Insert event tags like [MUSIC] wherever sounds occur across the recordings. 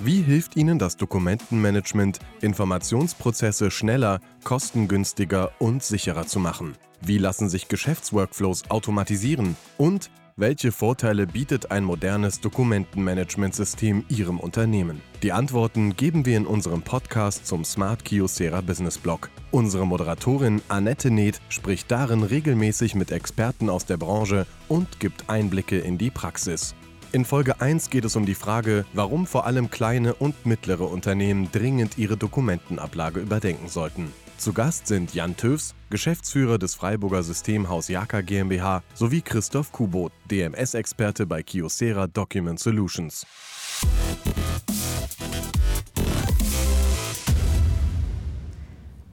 Wie hilft Ihnen das Dokumentenmanagement, Informationsprozesse schneller, kostengünstiger und sicherer zu machen? Wie lassen sich Geschäftsworkflows automatisieren? Und welche Vorteile bietet ein modernes Dokumentenmanagementsystem Ihrem Unternehmen? Die Antworten geben wir in unserem Podcast zum Smart Kyocera Business Blog. Unsere Moderatorin Annette Neth spricht darin regelmäßig mit Experten aus der Branche und gibt Einblicke in die Praxis. In Folge 1 geht es um die Frage, warum vor allem kleine und mittlere Unternehmen dringend ihre Dokumentenablage überdenken sollten. Zu Gast sind Jan Töfs, Geschäftsführer des Freiburger Systemhaus Jaka GmbH, sowie Christoph Kubot, DMS-Experte bei Kyocera Document Solutions.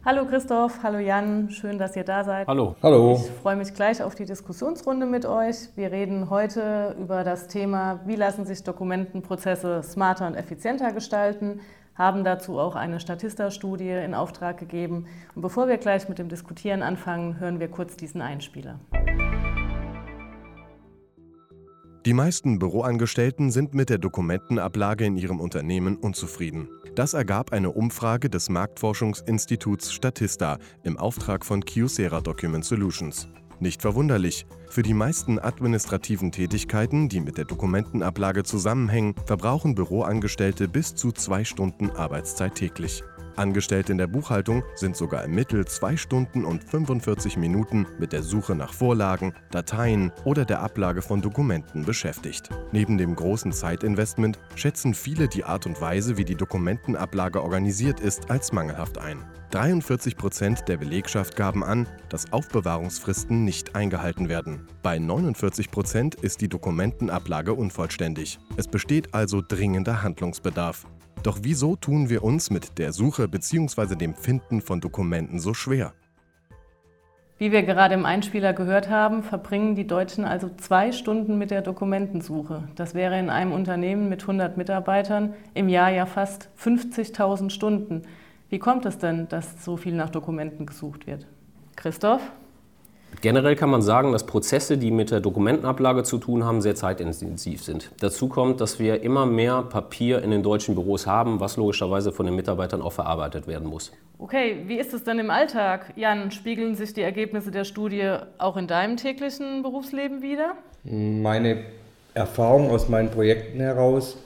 Hallo Christoph, hallo Jan, schön, dass ihr da seid. Hallo. Hallo. Ich freue mich gleich auf die Diskussionsrunde mit euch. Wir reden heute über das Thema, wie lassen sich Dokumentenprozesse smarter und effizienter gestalten, haben dazu auch eine Statista-Studie in Auftrag gegeben. Und bevor wir gleich mit dem Diskutieren anfangen, hören wir kurz diesen Einspieler. Die meisten Büroangestellten sind mit der Dokumentenablage in ihrem Unternehmen unzufrieden. Das ergab eine Umfrage des Marktforschungsinstituts Statista im Auftrag von Kyocera Document Solutions. Nicht verwunderlich, für die meisten administrativen Tätigkeiten, die mit der Dokumentenablage zusammenhängen, verbrauchen Büroangestellte bis zu zwei Stunden Arbeitszeit täglich. Angestellte in der Buchhaltung sind sogar im Mittel 2 Stunden und 45 Minuten mit der Suche nach Vorlagen, Dateien oder der Ablage von Dokumenten beschäftigt. Neben dem großen Zeitinvestment schätzen viele die Art und Weise, wie die Dokumentenablage organisiert ist, als mangelhaft ein. 43 Prozent der Belegschaft gaben an, dass Aufbewahrungsfristen nicht eingehalten werden. Bei 49 Prozent ist die Dokumentenablage unvollständig. Es besteht also dringender Handlungsbedarf. Doch wieso tun wir uns mit der Suche bzw. dem Finden von Dokumenten so schwer? Wie wir gerade im Einspieler gehört haben, verbringen die Deutschen also zwei Stunden mit der Dokumentensuche. Das wäre in einem Unternehmen mit 100 Mitarbeitern im Jahr ja fast 50.000 Stunden. Wie kommt es denn, dass so viel nach Dokumenten gesucht wird? Christoph? Generell kann man sagen, dass Prozesse, die mit der Dokumentenablage zu tun haben, sehr zeitintensiv sind. Dazu kommt, dass wir immer mehr Papier in den deutschen Büros haben, was logischerweise von den Mitarbeitern auch verarbeitet werden muss. Okay, wie ist es denn im Alltag? Jan, spiegeln sich die Ergebnisse der Studie auch in deinem täglichen Berufsleben wieder? Meine Erfahrung aus meinen Projekten heraus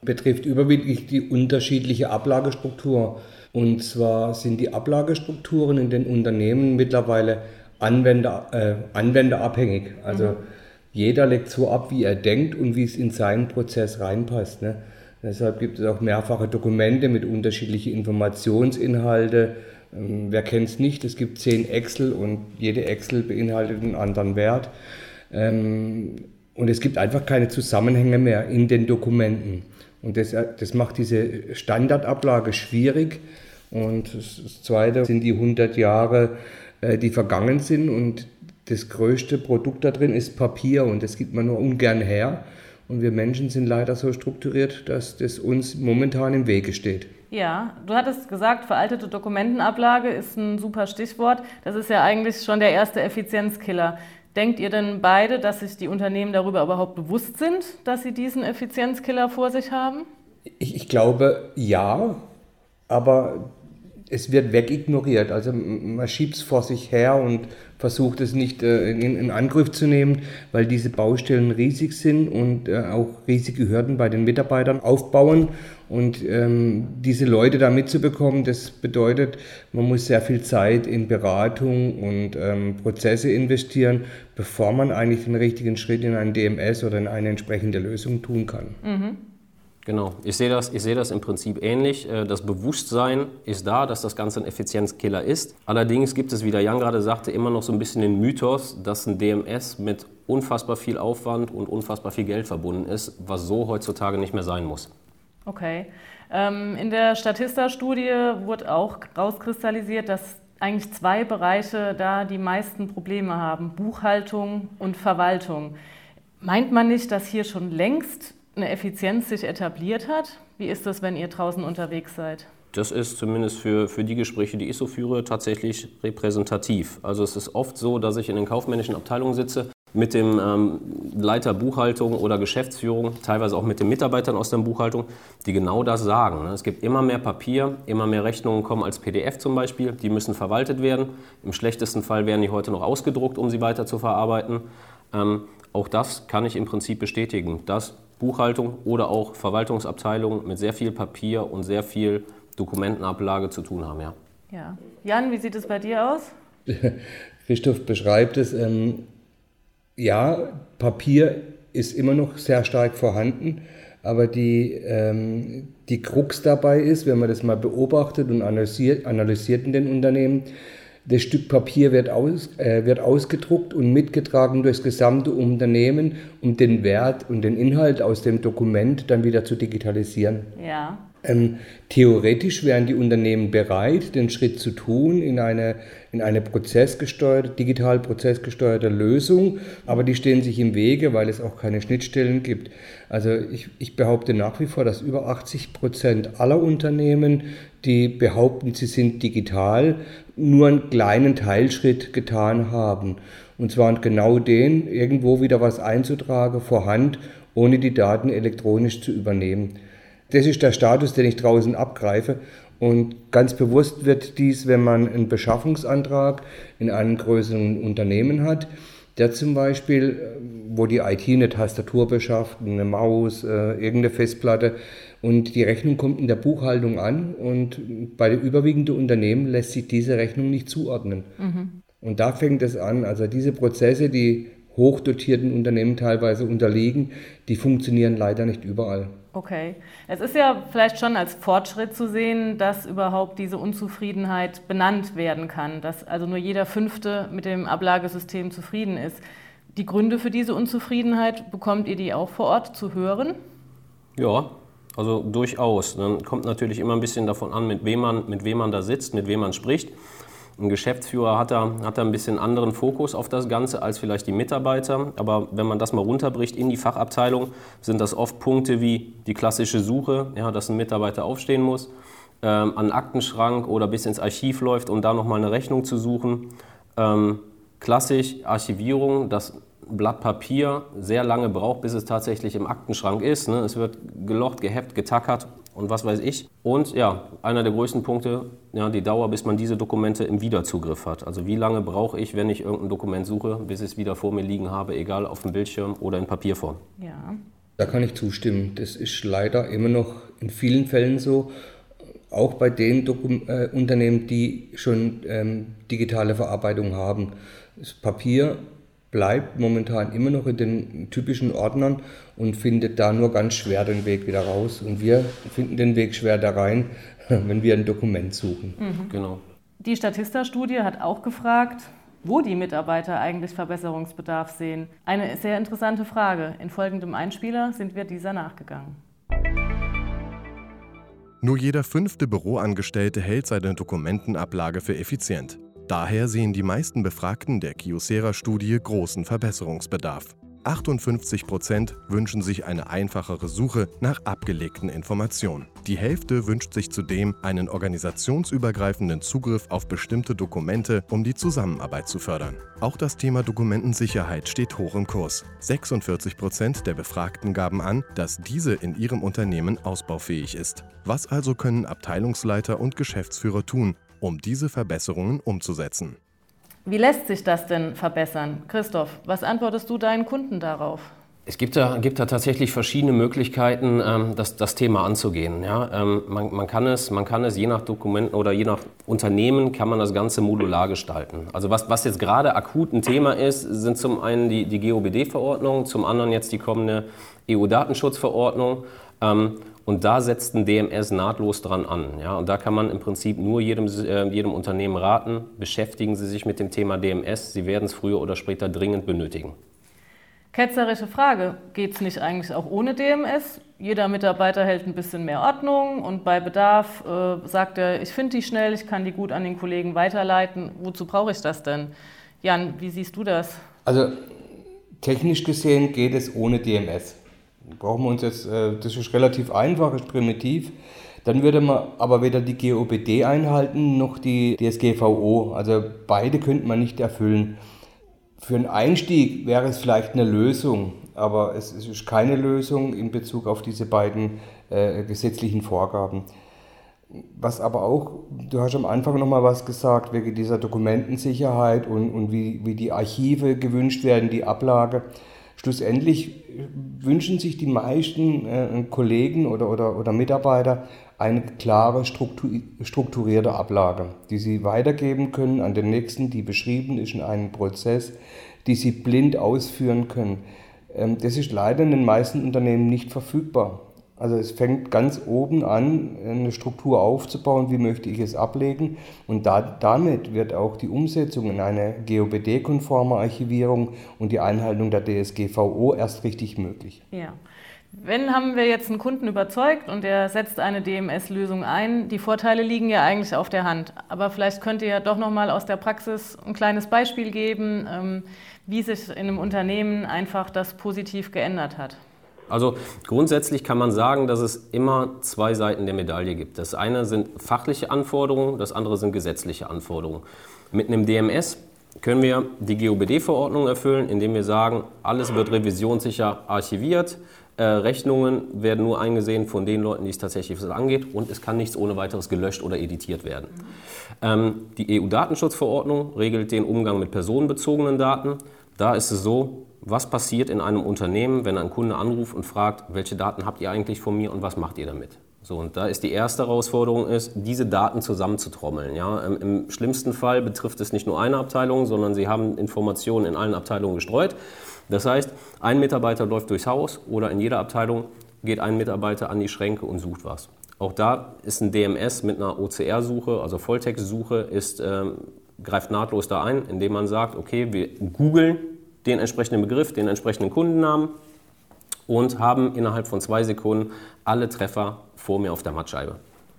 betrifft überwiegend die unterschiedliche Ablagestruktur. Und zwar sind die Ablagestrukturen in den Unternehmen mittlerweile Anwender, äh, anwenderabhängig. Also mhm. jeder legt so ab, wie er denkt und wie es in seinen Prozess reinpasst. Ne? Deshalb gibt es auch mehrfache Dokumente mit unterschiedlichen Informationsinhalten. Ähm, wer kennt es nicht? Es gibt zehn Excel und jede Excel beinhaltet einen anderen Wert. Ähm, und es gibt einfach keine Zusammenhänge mehr in den Dokumenten. Und das, das macht diese Standardablage schwierig. Und das Zweite sind die 100 Jahre die vergangen sind. Und das größte Produkt da drin ist Papier und das gibt man nur ungern her. Und wir Menschen sind leider so strukturiert, dass das uns momentan im Wege steht. Ja, du hattest gesagt, veraltete Dokumentenablage ist ein super Stichwort. Das ist ja eigentlich schon der erste Effizienzkiller. Denkt ihr denn beide, dass sich die Unternehmen darüber überhaupt bewusst sind, dass sie diesen Effizienzkiller vor sich haben? Ich, ich glaube ja, aber es wird wegignoriert. Also man schiebt es vor sich her und versucht es nicht äh, in, in, Angriff zu nehmen, weil diese Baustellen riesig sind und äh, auch riesige Hürden bei den Mitarbeitern aufbauen. Und ähm, diese Leute da mitzubekommen, das bedeutet, man muss sehr viel Zeit in Beratung und ähm, Prozesse investieren, bevor man eigentlich den richtigen Schritt in ein DMS oder in eine entsprechende Lösung tun kann. Mhm. Genau, ich sehe das, ich sehe das im Prinzip ähnlich. Äh, das Bewusstsein ist da, dass das Ganze ein Effizienzkiller ist. Allerdings gibt es, wie der Jan gerade sagte, immer noch so ein bisschen den Mythos, dass ein DMS mit unfassbar viel Aufwand und unfassbar viel Geld verbunden ist, was so heutzutage nicht mehr sein muss. Okay. Ähm, in der Statista-Studie wurde auch rauskristallisiert, dass eigentlich zwei Bereiche da die meisten Probleme haben, Buchhaltung und Verwaltung. Meint man nicht, dass hier schon längst eine Effizienz sich etabliert hat? Wie ist das, wenn ihr draußen unterwegs seid? Das ist zumindest für, für die Gespräche, die ich so führe, tatsächlich repräsentativ. Also es ist oft so, dass ich in den kaufmännischen Abteilungen sitze, mit dem ähm, Leiter Buchhaltung oder Geschäftsführung, teilweise auch mit den Mitarbeitern aus der Buchhaltung, die genau das sagen. Ne? Es gibt immer mehr Papier, immer mehr Rechnungen kommen als PDF zum Beispiel, die müssen verwaltet werden. Im schlechtesten Fall werden die heute noch ausgedruckt, um sie weiter zu verarbeiten. Ähm, auch das kann ich im Prinzip bestätigen, dass Buchhaltung oder auch Verwaltungsabteilungen mit sehr viel Papier und sehr viel Dokumentenablage zu tun haben. Ja. ja. Jan, wie sieht es bei dir aus? [LAUGHS] Christoph beschreibt es. Ähm, ja, Papier ist immer noch sehr stark vorhanden, aber die, ähm, die Krux dabei ist, wenn man das mal beobachtet und analysiert, analysiert in den Unternehmen, das Stück Papier wird, aus, äh, wird ausgedruckt und mitgetragen durchs gesamte Unternehmen, um den Wert und den Inhalt aus dem Dokument dann wieder zu digitalisieren. Ja. Ähm, theoretisch wären die Unternehmen bereit, den Schritt zu tun in eine, in eine prozessgesteuerte, digital prozessgesteuerte Lösung, aber die stehen sich im Wege, weil es auch keine Schnittstellen gibt. Also ich, ich behaupte nach wie vor, dass über 80 Prozent aller Unternehmen, die behaupten, sie sind digital, nur einen kleinen Teilschritt getan haben. Und zwar genau den, irgendwo wieder was einzutragen, vorhand, ohne die Daten elektronisch zu übernehmen. Das ist der Status, den ich draußen abgreife. Und ganz bewusst wird dies, wenn man einen Beschaffungsantrag in einem größeren Unternehmen hat, der zum Beispiel, wo die IT eine Tastatur beschafft, eine Maus, äh, irgendeine Festplatte und die Rechnung kommt in der Buchhaltung an und bei den überwiegenden Unternehmen lässt sich diese Rechnung nicht zuordnen. Mhm. Und da fängt es an, also diese Prozesse, die hochdotierten Unternehmen teilweise unterliegen, die funktionieren leider nicht überall. Okay. Es ist ja vielleicht schon als Fortschritt zu sehen, dass überhaupt diese Unzufriedenheit benannt werden kann, dass also nur jeder Fünfte mit dem Ablagesystem zufrieden ist. Die Gründe für diese Unzufriedenheit, bekommt ihr die auch vor Ort zu hören? Ja, also durchaus. Dann kommt natürlich immer ein bisschen davon an, mit wem man, mit wem man da sitzt, mit wem man spricht. Ein Geschäftsführer hat da, hat da ein bisschen anderen Fokus auf das Ganze als vielleicht die Mitarbeiter. Aber wenn man das mal runterbricht in die Fachabteilung, sind das oft Punkte wie die klassische Suche, ja, dass ein Mitarbeiter aufstehen muss, ähm, an einen Aktenschrank oder bis ins Archiv läuft, um da nochmal eine Rechnung zu suchen. Ähm, klassisch Archivierung, dass Blatt Papier sehr lange braucht, bis es tatsächlich im Aktenschrank ist. Ne? Es wird gelocht, geheftet, getackert und was weiß ich. Und ja, einer der größten Punkte, ja, die Dauer, bis man diese Dokumente im Wiederzugriff hat. Also wie lange brauche ich, wenn ich irgendein Dokument suche, bis ich es wieder vor mir liegen habe, egal auf dem Bildschirm oder in Papierform. Ja. Da kann ich zustimmen. Das ist leider immer noch in vielen Fällen so. Auch bei den Dokum äh, Unternehmen, die schon ähm, digitale Verarbeitung haben. Das Papier bleibt momentan immer noch in den typischen Ordnern und findet da nur ganz schwer den Weg wieder raus. Und wir finden den Weg schwer da rein, [LAUGHS] wenn wir ein Dokument suchen. Mhm. Genau. Die Statista-Studie hat auch gefragt, wo die Mitarbeiter eigentlich Verbesserungsbedarf sehen. Eine sehr interessante Frage. In folgendem Einspieler sind wir dieser nachgegangen. Nur jeder fünfte Büroangestellte hält seine Dokumentenablage für effizient. Daher sehen die meisten Befragten der Kyocera-Studie großen Verbesserungsbedarf. 58 Prozent wünschen sich eine einfachere Suche nach abgelegten Informationen. Die Hälfte wünscht sich zudem einen organisationsübergreifenden Zugriff auf bestimmte Dokumente, um die Zusammenarbeit zu fördern. Auch das Thema Dokumentensicherheit steht hoch im Kurs. 46 Prozent der Befragten gaben an, dass diese in ihrem Unternehmen ausbaufähig ist. Was also können Abteilungsleiter und Geschäftsführer tun, um diese Verbesserungen umzusetzen. Wie lässt sich das denn verbessern? Christoph, was antwortest du deinen Kunden darauf? Es gibt da, gibt da tatsächlich verschiedene Möglichkeiten, ähm, das, das Thema anzugehen. Ja, ähm, man, man, kann es, man kann es je nach Dokumenten oder je nach Unternehmen kann man das Ganze modular gestalten. Also was, was jetzt gerade akut ein Thema ist, sind zum einen die, die GOBD-Verordnung, zum anderen jetzt die kommende EU-Datenschutzverordnung. Ähm, und da setzt ein DMS nahtlos dran an. Ja? Und da kann man im Prinzip nur jedem, äh, jedem Unternehmen raten, beschäftigen Sie sich mit dem Thema DMS. Sie werden es früher oder später dringend benötigen. Ketzerische Frage, geht es nicht eigentlich auch ohne DMS? Jeder Mitarbeiter hält ein bisschen mehr Ordnung und bei Bedarf äh, sagt er, ich finde die schnell, ich kann die gut an den Kollegen weiterleiten. Wozu brauche ich das denn? Jan, wie siehst du das? Also technisch gesehen geht es ohne DMS brauchen wir uns jetzt, äh, das ist relativ einfach, ist primitiv. Dann würde man aber weder die GOBD einhalten noch die DSGVO. Also beide könnte man nicht erfüllen. Für einen Einstieg wäre es vielleicht eine Lösung, aber es ist keine Lösung in Bezug auf diese beiden äh, gesetzlichen Vorgaben. Was aber auch, du hast am Anfang nochmal was gesagt, wegen dieser Dokumentensicherheit und, und wie, wie die Archive gewünscht werden, die Ablage. Schlussendlich wünschen sich die meisten äh, Kollegen oder, oder, oder Mitarbeiter eine klare, strukturierte Ablage, die sie weitergeben können an den nächsten, die beschrieben ist in einem Prozess, die sie blind ausführen können. Ähm, das ist leider in den meisten Unternehmen nicht verfügbar. Also es fängt ganz oben an, eine Struktur aufzubauen, wie möchte ich es ablegen. Und da, damit wird auch die Umsetzung in eine GOBD-konforme Archivierung und die Einhaltung der DSGVO erst richtig möglich. Ja. Wenn haben wir jetzt einen Kunden überzeugt und er setzt eine DMS-Lösung ein, die Vorteile liegen ja eigentlich auf der Hand. Aber vielleicht könnt ihr ja doch noch mal aus der Praxis ein kleines Beispiel geben, ähm, wie sich in einem Unternehmen einfach das positiv geändert hat. Also grundsätzlich kann man sagen, dass es immer zwei Seiten der Medaille gibt. Das eine sind fachliche Anforderungen, das andere sind gesetzliche Anforderungen. Mit einem DMS können wir die GOBD-Verordnung erfüllen, indem wir sagen, alles wird revisionssicher archiviert, äh, Rechnungen werden nur eingesehen von den Leuten, die es tatsächlich angeht und es kann nichts ohne weiteres gelöscht oder editiert werden. Ähm, die EU-Datenschutzverordnung regelt den Umgang mit personenbezogenen Daten. Da ist es so, was passiert in einem Unternehmen, wenn ein Kunde anruft und fragt, welche Daten habt ihr eigentlich von mir und was macht ihr damit? So, und da ist die erste Herausforderung, ist, diese Daten zusammenzutrommeln. Ja? Im, Im, schlimmsten Fall betrifft es nicht nur eine Abteilung, sondern sie haben Informationen in allen Abteilungen gestreut. Das heißt, ein Mitarbeiter läuft durchs Haus oder in jeder Abteilung geht ein Mitarbeiter an die Schränke und sucht was. Auch da ist ein DMS mit einer OCR-Suche, also Volltext-Suche, ähm, greift nahtlos da ein, indem man sagt, okay, wir googeln den entsprechenden Begriff, den entsprechenden Kundennamen und haben innerhalb von zwei Sekunden alle Treffer vor mir auf der Mattscheibe.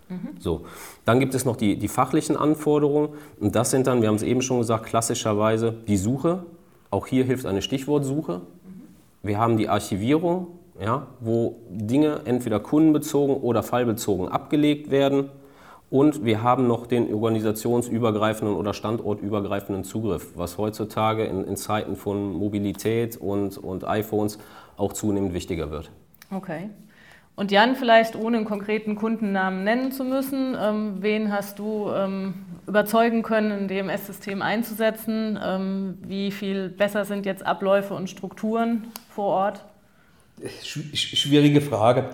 Mhm. So, dann gibt es noch die, die fachlichen Anforderungen und das sind dann, wir haben es eben schon gesagt, klassischerweise die Suche. Auch hier hilft eine Stichwortsuche. Mhm. Wir haben die Archivierung, ja, wo Dinge entweder kundenbezogen oder fallbezogen abgelegt werden. Und wir haben noch den organisationsübergreifenden oder standortübergreifenden Zugriff, was heutzutage in, in Zeiten von Mobilität und, und iPhones auch zunehmend wichtiger wird. Okay. Und Jan, vielleicht ohne einen konkreten Kundennamen nennen zu müssen, ähm, wen hast du ähm, überzeugen können, ein DMS-System einzusetzen? Ähm, wie viel besser sind jetzt Abläufe und Strukturen vor Ort? Schwierige Frage.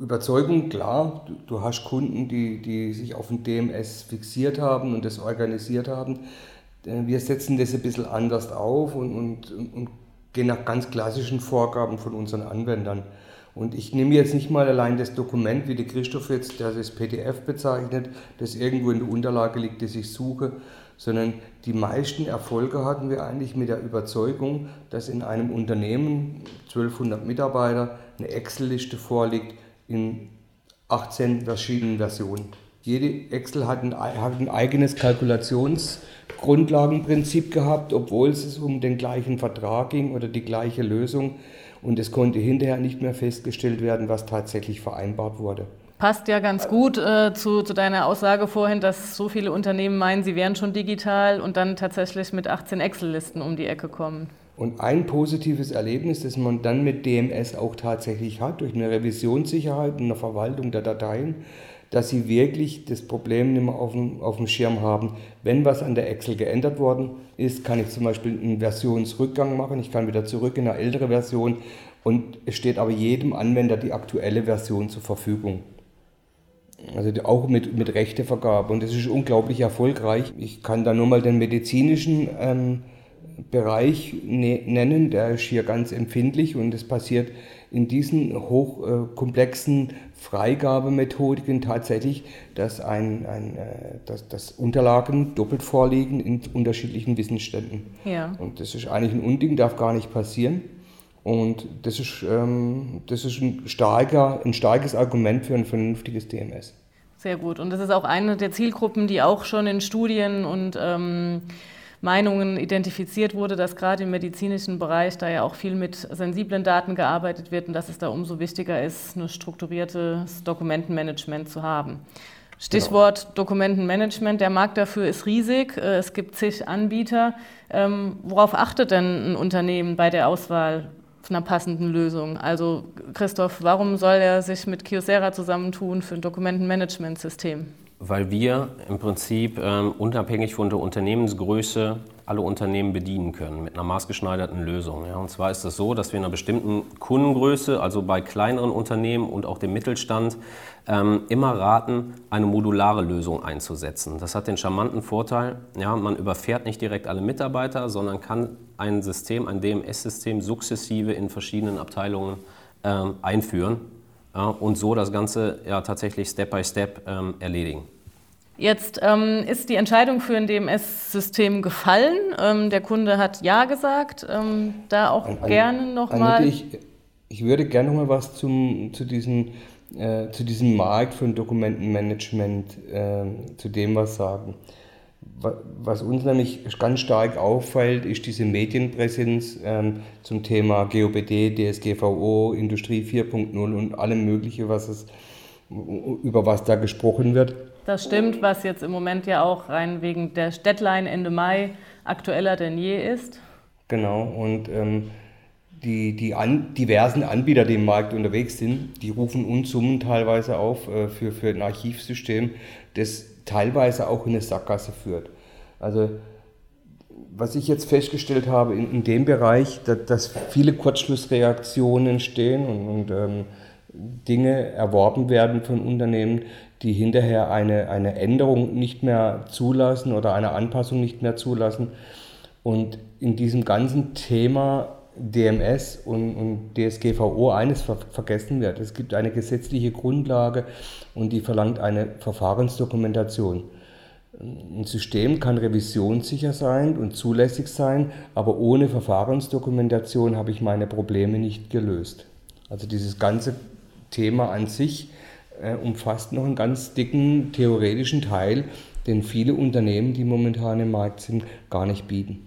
Überzeugung, klar, du, du, hast Kunden, die, die sich auf ein DMS fixiert haben und das organisiert haben. Äh, wir setzen das ein bisschen anders auf und, und, und gehen nach ganz klassischen Vorgaben von unseren Anwendern. Und ich nehme jetzt nicht mal allein das Dokument, wie der Christoph jetzt, der das PDF bezeichnet, das irgendwo in der Unterlage liegt, das ich suche, sondern die meisten Erfolge hatten wir eigentlich mit der Überzeugung, dass in einem Unternehmen, 1200 Mitarbeiter, eine Excel-Liste vorliegt, in 18 verschiedenen Versionen. Jede Excel hat ein, hat ein eigenes Kalkulationsgrundlagenprinzip gehabt, obwohl es um den gleichen Vertrag ging oder die gleiche Lösung. Und es konnte hinterher nicht mehr festgestellt werden, was tatsächlich vereinbart wurde. Passt ja ganz gut äh, zu, zu, deiner Aussage vorhin, dass so viele Unternehmen meinen, sie wären schon digital und dann tatsächlich mit 18 Excel-Listen um die Ecke kommen. Und ein positives Erlebnis, das man dann mit DMS auch tatsächlich hat, durch eine Revisionssicherheit und eine Verwaltung der Dateien, dass sie wirklich das Problem nicht mehr auf dem, auf dem Schirm haben. Wenn was an der Excel geändert worden ist, kann ich zum Beispiel einen Versionsrückgang machen. Ich kann wieder zurück in eine ältere Version und es steht aber jedem Anwender die aktuelle Version zur Verfügung. Also auch mit, mit Rechtevergabe. Und das ist unglaublich erfolgreich. Ich kann da nur mal den medizinischen ähm, Bereich ne nennen, der ist hier ganz empfindlich und es passiert in diesen hochkomplexen äh, Freigabemethodiken tatsächlich, dass, ein, ein, äh, dass, dass Unterlagen doppelt vorliegen in unterschiedlichen Wissensständen. Ja. Und das ist eigentlich ein Unding, darf gar nicht passieren. Und das ist, ähm, das ist ein, starker, ein starkes Argument für ein vernünftiges DMS. Sehr gut. Und das ist auch eine der Zielgruppen, die auch schon in Studien und ähm, Meinungen identifiziert wurde, dass gerade im medizinischen Bereich da ja auch viel mit sensiblen Daten gearbeitet wird und dass es da umso wichtiger ist, ein strukturiertes Dokumentenmanagement zu haben. Stichwort genau. Dokumentenmanagement. Der Markt dafür ist riesig. Äh, es gibt zig Anbieter. Ähm, worauf achtet denn ein Unternehmen bei der Auswahl einer passenden Lösung? Also Christoph, warum soll er sich mit Kyocera zusammentun für ein Dokumentenmanagementsystem? Weil wir im Prinzip ähm, unabhängig von der Unternehmensgröße alle Unternehmen bedienen können mit einer maßgeschneiderten Lösung. Ja. Und zwar ist es so, dass wir in einer bestimmten Kundengröße, also bei kleineren Unternehmen und auch dem Mittelstand, ähm, immer raten, eine modulare Lösung einzusetzen. Das hat den charmanten Vorteil, ja, man überfährt nicht direkt alle Mitarbeiter, sondern kann ein System, ein DMS-System sukzessive in verschiedenen Abteilungen ähm, einführen ja, und so das Ganze ja, tatsächlich Step by Step ähm, erledigen. Jetzt ähm, ist die Entscheidung für ein DMS-System gefallen. Ähm, der Kunde hat Ja gesagt. Ähm, da auch an, gerne nochmal. Ich, ich würde gerne noch mal was zum, zu, diesem, äh, zu diesem Markt von Dokumentenmanagement, äh, zu dem was sagen. Was uns nämlich ganz stark auffällt, ist diese Medienpräsenz ähm, zum Thema GOBD, DSGVO, Industrie 4.0 und allem Mögliche, was es, über was da gesprochen wird. Das stimmt, was jetzt im Moment ja auch rein wegen der Deadline Ende Mai aktueller denn je ist. Genau, und ähm, die, die an, diversen Anbieter, die im Markt unterwegs sind, die rufen Unsummen teilweise auf äh, für, für ein Archivsystem, das teilweise auch in eine Sackgasse führt. Also was ich jetzt festgestellt habe in, in dem Bereich, dass, dass, viele Kurzschlussreaktionen entstehen und, und ähm, Dinge erworben werden von Unternehmen, die hinterher eine, eine Änderung nicht mehr zulassen oder eine Anpassung nicht mehr zulassen. Und in diesem ganzen Thema DMS und, und DSGVO eines ver vergessen wird. Es gibt eine gesetzliche Grundlage und die verlangt eine Verfahrensdokumentation. Ein System kann revisionssicher sein und zulässig sein, aber ohne Verfahrensdokumentation habe ich meine Probleme nicht gelöst. Also dieses ganze Thema an sich äh, umfasst noch einen ganz dicken theoretischen Teil, den viele Unternehmen, die momentan im Markt sind, gar nicht bieten.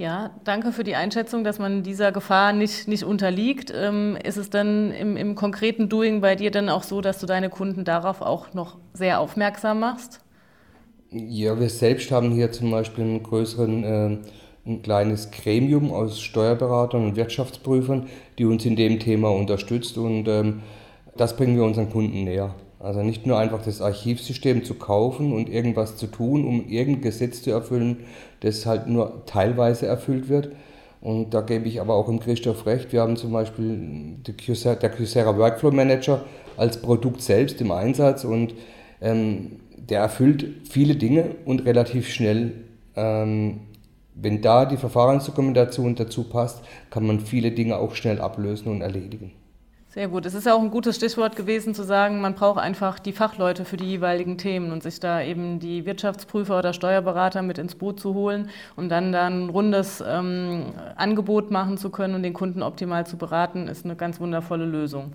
Ja, danke für die Einschätzung, dass man dieser Gefahr nicht, nicht unterliegt. Ähm, ist es dann im, im konkreten Doing bei dir dann auch so, dass du deine Kunden darauf auch noch sehr aufmerksam machst? Ja, wir selbst haben hier zum Beispiel einen größeren, äh, ein kleines Gremium aus Steuerberatern und Wirtschaftsprüfern, die uns in dem Thema unterstützt und ähm, das bringen wir unseren Kunden näher. Also nicht nur einfach das Archivsystem zu kaufen und irgendwas zu tun, um irgendein Gesetz zu erfüllen, das halt nur teilweise erfüllt wird. Und da gebe ich aber auch im Christoph recht. Wir haben zum Beispiel Kyocera, der Kyocera Workflow Manager als Produkt selbst im Einsatz und ähm, der erfüllt viele Dinge und relativ schnell. Ähm, wenn da die Verfahrensdokumentation dazu passt, kann man viele Dinge auch schnell ablösen und erledigen. Sehr gut. Es ist ja auch ein gutes Stichwort gewesen zu sagen, man braucht einfach die Fachleute für die jeweiligen Themen und sich da eben die Wirtschaftsprüfer oder Steuerberater mit ins Boot zu holen, um dann da ein rundes ähm, Angebot machen zu können und den Kunden optimal zu beraten, ist eine ganz wundervolle Lösung.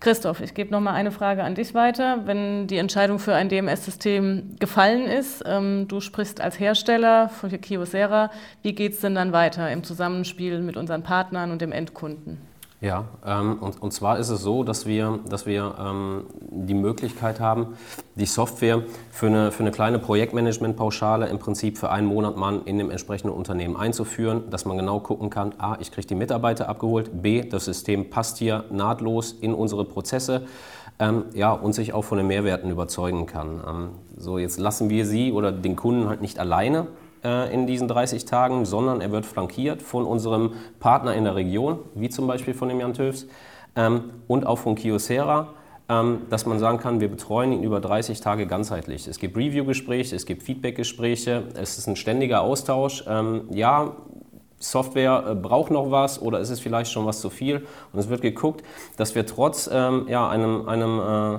Christoph, ich gebe noch mal eine Frage an dich weiter. Wenn die Entscheidung für ein DMS-System gefallen ist, ähm, du sprichst als Hersteller von Kyocera, wie geht es denn dann weiter im Zusammenspiel mit unseren Partnern und dem Endkunden? Ja, ähm, und, und zwar ist es so, dass wir, dass wir ähm, die Möglichkeit haben, die Software für eine, für eine kleine Projektmanagement-Pauschale im Prinzip für einen Monat mal in dem entsprechenden Unternehmen einzuführen, dass man genau gucken kann, a, ich kriege die Mitarbeiter abgeholt, b, das System passt hier nahtlos in unsere Prozesse ähm, ja, und sich auch von den Mehrwerten überzeugen kann. Ähm, so, jetzt lassen wir Sie oder den Kunden halt nicht alleine äh, in diesen 30 Tagen, sondern er wird flankiert von unserem Partner in der Region, wie zum Beispiel von dem Jan Töfs ähm, und auch von Kyocera, ähm, dass man sagen kann, wir betreuen ihn über 30 Tage ganzheitlich. Es gibt Review-Gespräche, es gibt Feedback-Gespräche, es ist ein ständiger Austausch. Ähm, ja, Software äh, braucht noch was oder ist es vielleicht schon was zu viel? Und es wird geguckt, dass wir trotz ähm, ja, einem, einem äh,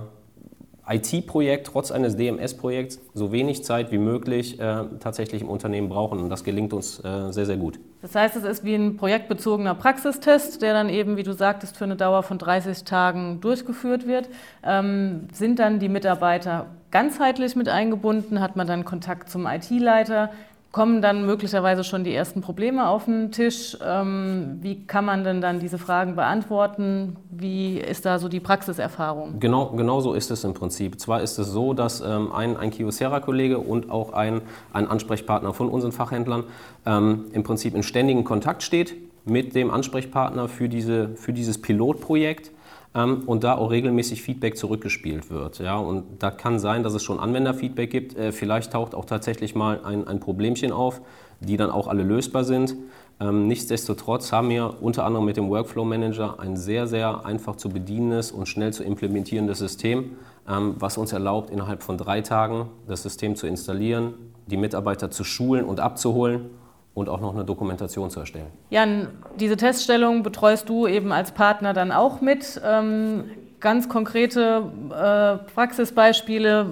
IT-Projekt trotz eines DMS-Projekts so wenig Zeit wie möglich äh, tatsächlich im Unternehmen brauchen. Und das gelingt uns äh, sehr, sehr gut. Das heißt, es ist wie ein projektbezogener Praxistest, der dann eben, wie du sagtest, für eine Dauer von 30 Tagen durchgeführt wird. Ähm, sind dann die Mitarbeiter ganzheitlich mit eingebunden? Hat man dann Kontakt zum IT-Leiter? Kommen dann möglicherweise schon die ersten Probleme auf den Tisch. Ähm, wie kann man denn dann diese Fragen beantworten? Wie ist da so die Praxiserfahrung? Genau, genau so ist es im Prinzip. Zwar ist es so, dass ähm, ein, ein Kyocera-Kollege und auch ein, ein Ansprechpartner von unseren Fachhändlern ähm, im Prinzip in ständigen Kontakt steht mit dem Ansprechpartner für, diese, für dieses Pilotprojekt ähm, und da auch regelmäßig Feedback zurückgespielt wird. Ja? Und da kann sein, dass es schon Anwenderfeedback gibt. Äh, vielleicht taucht auch tatsächlich mal ein, ein Problemchen auf, die dann auch alle lösbar sind. Ähm, nichtsdestotrotz haben wir unter anderem mit dem Workflow Manager ein sehr, sehr einfach zu bedienendes und schnell zu implementierendes System, ähm, was uns erlaubt, innerhalb von drei Tagen das System zu installieren, die Mitarbeiter zu schulen und abzuholen und auch noch eine Dokumentation zu erstellen. Jan, diese Teststellung betreust du eben als Partner dann auch mit. Ähm, ganz konkrete äh, Praxisbeispiele,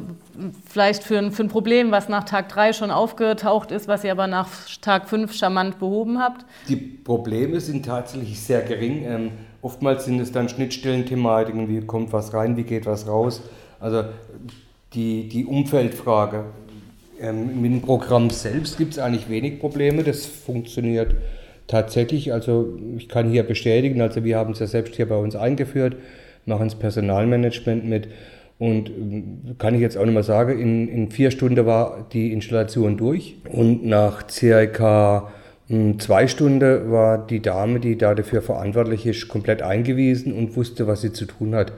vielleicht für ein, für ein Problem, was nach Tag 3 schon aufgetaucht ist, was ihr aber nach Tag 5 charmant behoben habt? Die Probleme sind tatsächlich sehr gering. Ähm, oftmals sind es dann Schnittstellenthematiken, wie kommt was rein, wie geht was raus. Also die, die Umfeldfrage, ähm, mit dem Programm selbst gibt es eigentlich wenig Probleme. Das funktioniert tatsächlich. Also ich kann hier bestätigen, also wir haben es ja selbst hier bei uns eingeführt, machen das Personalmanagement mit. Und ähm, kann ich jetzt auch nicht mal sagen, in, in vier Stunden war die Installation durch. Und nach circa hm, zwei Stunden war die Dame, die da dafür verantwortlich ist, komplett eingewiesen und wusste, was sie zu tun hat.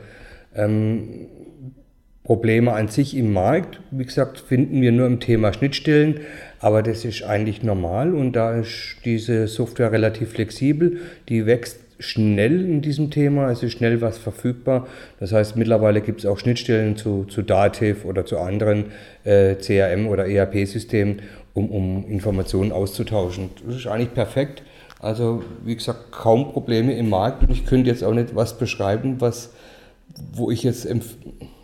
Ähm, Probleme an sich im Markt, wie gesagt, finden wir nur im Thema Schnittstellen, aber das ist eigentlich normal und da ist diese Software relativ flexibel, die wächst schnell in diesem Thema, es ist schnell was verfügbar. Das heißt, mittlerweile gibt es auch Schnittstellen zu, zu Dativ oder zu anderen äh, CRM- oder ERP-Systemen, um, um Informationen auszutauschen. Das ist eigentlich perfekt. Also, wie gesagt, kaum Probleme im Markt und ich könnte jetzt auch nicht was beschreiben, was, wo ich jetzt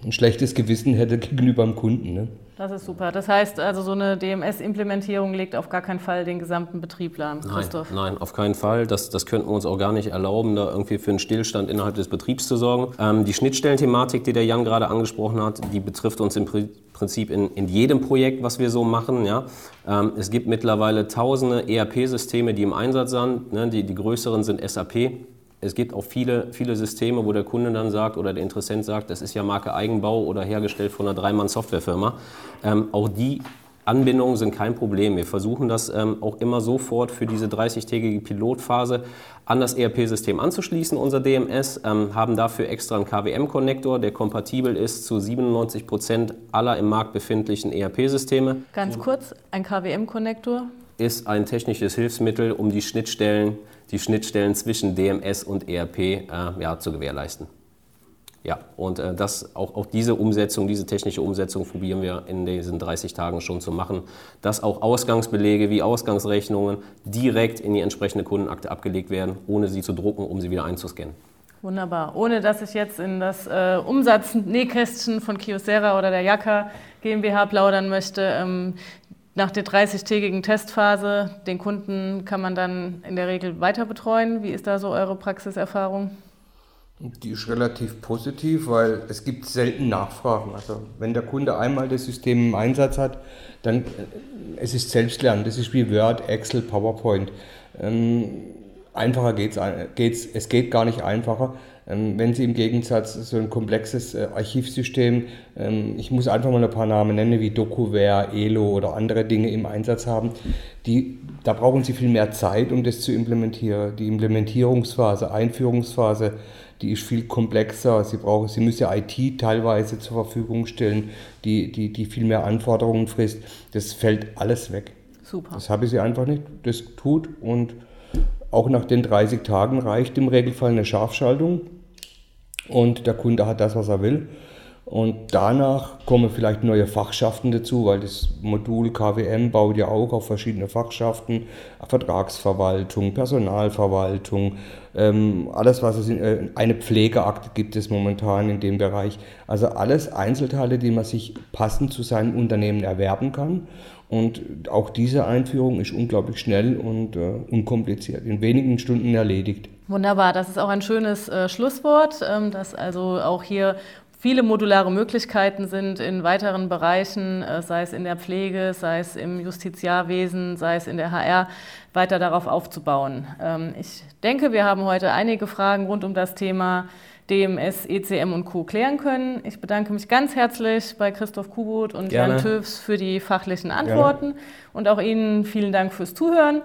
ein schlechtes Gewissen hätte [LAUGHS] gegenüber dem Kunden. Ne? Das ist super. Das heißt also, so eine DMS-Implementierung legt auf gar keinen Fall den gesamten Betrieb lahm, Christoph. Nein, nein, auf keinen Fall. Das, das könnten wir uns auch gar nicht erlauben, da irgendwie für einen Stillstand innerhalb des Betriebs zu sorgen. Ähm, die Schnittstellenthematik, die der Jan gerade angesprochen hat, die betrifft uns im Prinzip in, in jedem Projekt, was wir so machen. Ja? Ähm, es gibt mittlerweile tausende ERP-Systeme, die im Einsatz sind. Ne? Die, die größeren sind SAP es gibt auch viele, viele Systeme, wo der Kunde dann sagt oder der Interessent sagt, das ist ja Marke Eigenbau oder hergestellt von einer Dreimann-Softwarefirma. Ähm, auch die Anbindungen sind kein Problem. Wir versuchen das ähm, auch immer sofort für diese 30-tägige Pilotphase an das ERP-System anzuschließen, unser DMS, ähm, haben dafür extra einen KWM-Konnektor, der kompatibel ist zu 97 Prozent aller im Markt befindlichen ERP-Systeme. Ganz kurz, ein KWM-Konnektor? Ist ein technisches Hilfsmittel, um die Schnittstellen die Schnittstellen zwischen DMS und ERP äh, ja, zu gewährleisten. Ja, und äh, das, auch, auch diese Umsetzung, diese technische Umsetzung probieren wir in diesen 30 Tagen schon zu machen, dass auch Ausgangsbelege wie Ausgangsrechnungen direkt in die entsprechende Kundenakte abgelegt werden, ohne sie zu drucken, um sie wieder einzuscannen. Wunderbar. Ohne dass ich jetzt in das äh, Umsatznähkästchen von Kyocera oder der Jacka GmbH plaudern möchte. Ähm, nach der 30-tägigen Testphase, den Kunden kann man dann in der Regel weiter betreuen. Wie ist da so eure Praxiserfahrung? Die ist relativ positiv, weil es gibt selten Nachfragen. Also wenn der Kunde einmal das System im Einsatz hat, dann äh, es ist Selbstlernen. Das ist wie Word, Excel, PowerPoint. Ähm, einfacher geht's, geht's, es geht gar nicht einfacher. Ähm, wenn Sie im Gegensatz so ein komplexes äh, Archivsystem, ähm, ich muss einfach mal ein paar Namen nennen, wie DocuWare, Elo oder andere Dinge im Einsatz haben, die, da brauchen Sie viel mehr Zeit, um das zu implementieren. Die Implementierungsphase, Einführungsphase, die ist viel komplexer. Sie, brauchen, Sie müssen IT teilweise zur Verfügung stellen, die, die, die viel mehr Anforderungen frisst. Das fällt alles weg. Super. Das habe ich Sie einfach nicht. Das tut und auch nach den 30 Tagen reicht im Regelfall eine Scharfschaltung und der Kunde hat das, was er will. Und danach kommen vielleicht neue Fachschaften dazu, weil das Modul KWM baut ja auch auf verschiedene Fachschaften, Vertragsverwaltung, Personalverwaltung, ähm, alles, was es in äh, eine Pflegeakte gibt es momentan in dem Bereich. Also alles Einzelteile, die man sich passend zu seinem Unternehmen erwerben kann. Und auch diese Einführung ist unglaublich schnell und äh, unkompliziert, in wenigen Stunden erledigt. Wunderbar, das ist auch ein schönes äh, Schlusswort, ähm, dass also auch hier viele modulare Möglichkeiten sind in weiteren Bereichen, äh, sei es in der Pflege, sei es im Justiziarwesen, sei es in der HR, weiter darauf aufzubauen. Ähm, ich denke, wir haben heute einige Fragen rund um das Thema DMS, ECM und Co. klären können. Ich bedanke mich ganz herzlich bei Christoph Kubot und Gerne. Jan Töfs für die fachlichen Antworten Gerne. und auch Ihnen vielen Dank fürs Zuhören.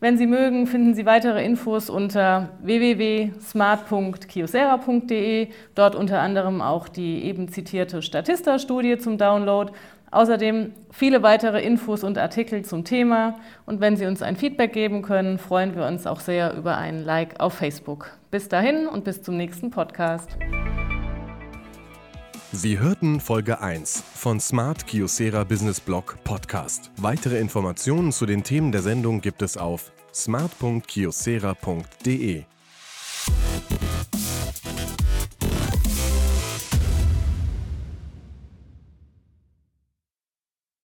Wenn Sie mögen, finden Sie weitere Infos unter www.smart.kiosera.de. Dort unter anderem auch die eben zitierte Statista-Studie zum Download. Außerdem viele weitere Infos und Artikel zum Thema. Und wenn Sie uns ein Feedback geben können, freuen wir uns auch sehr über einen Like auf Facebook. Bis dahin und bis zum nächsten Podcast. Sie hörten Folge 1 von Smart Kyocera Business Blog Podcast. Weitere Informationen zu den Themen der Sendung gibt es auf smart.kyocera.de.